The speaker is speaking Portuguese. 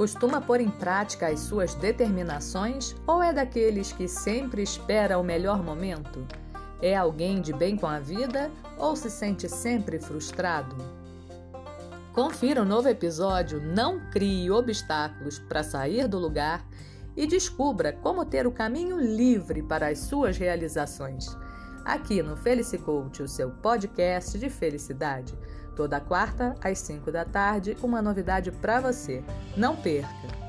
Costuma pôr em prática as suas determinações ou é daqueles que sempre espera o melhor momento? É alguém de bem com a vida ou se sente sempre frustrado? Confira o um novo episódio Não Crie Obstáculos para Sair do Lugar e descubra como ter o caminho livre para as suas realizações. Aqui no Felicicoach, o seu podcast de felicidade. Toda quarta, às 5 da tarde, uma novidade para você. Não perca!